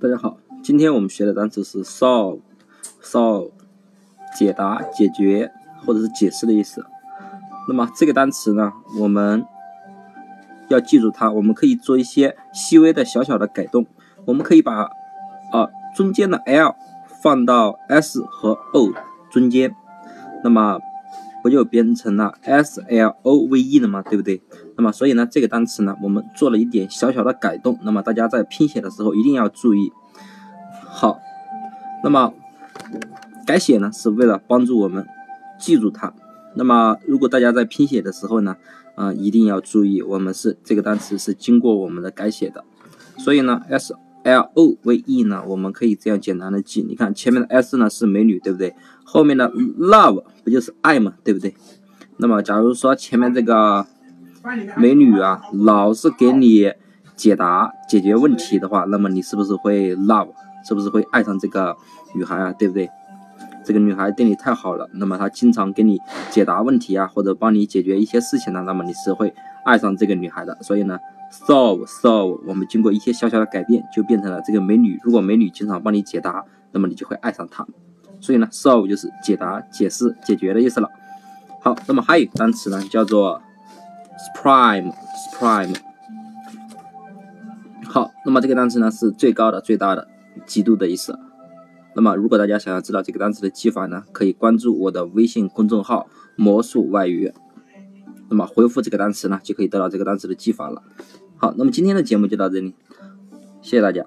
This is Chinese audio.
大家好，今天我们学的单词是 solve，solve，解答、解决或者是解释的意思。那么这个单词呢，我们要记住它。我们可以做一些细微的小小的改动。我们可以把啊中间的 l 放到 s 和 o 中间，那么不就变成了 s l o v e 了吗？对不对？那么，所以呢，这个单词呢，我们做了一点小小的改动。那么，大家在拼写的时候一定要注意。好，那么改写呢，是为了帮助我们记住它。那么，如果大家在拼写的时候呢，啊，一定要注意，我们是这个单词是经过我们的改写的。所以呢，s l o v e 呢，我们可以这样简单的记。你看前面的 s 呢是美女，对不对？后面的 love 不就是爱嘛，对不对？那么，假如说前面这个。美女啊，老是给你解答、解决问题的话，那么你是不是会 love？是不是会爱上这个女孩啊？对不对？这个女孩对你太好了，那么她经常给你解答问题啊，或者帮你解决一些事情呢，那么你是会爱上这个女孩的。所以呢，solve solve，我们经过一些小小的改变，就变成了这个美女。如果美女经常帮你解答，那么你就会爱上她。所以呢，solve 就是解答、解释、解决的意思了。好，那么还有一个单词呢，叫做。Supreme，Supreme，好，那么这个单词呢是最高的、最大的、极度的意思。那么如果大家想要知道这个单词的记法呢，可以关注我的微信公众号“魔术外语”。那么回复这个单词呢，就可以得到这个单词的记法了。好，那么今天的节目就到这里，谢谢大家。